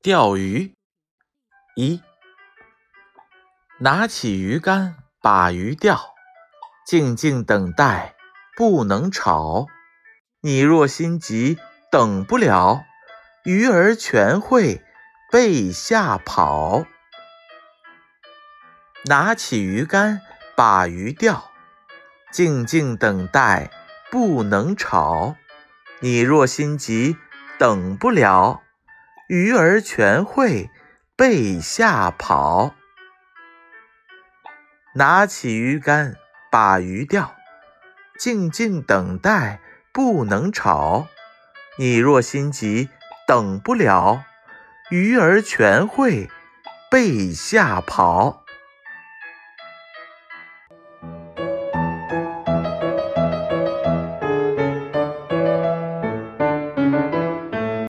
钓鱼一，拿起鱼竿把鱼钓，静静等待，不能吵。你若心急等不了，鱼儿全会被吓跑。拿起鱼竿把鱼钓，静静等待，不能吵。你若心急等不了。鱼儿全会被吓跑。拿起鱼竿把鱼钓，静静等待，不能吵。你若心急等不了，鱼儿全会被吓跑。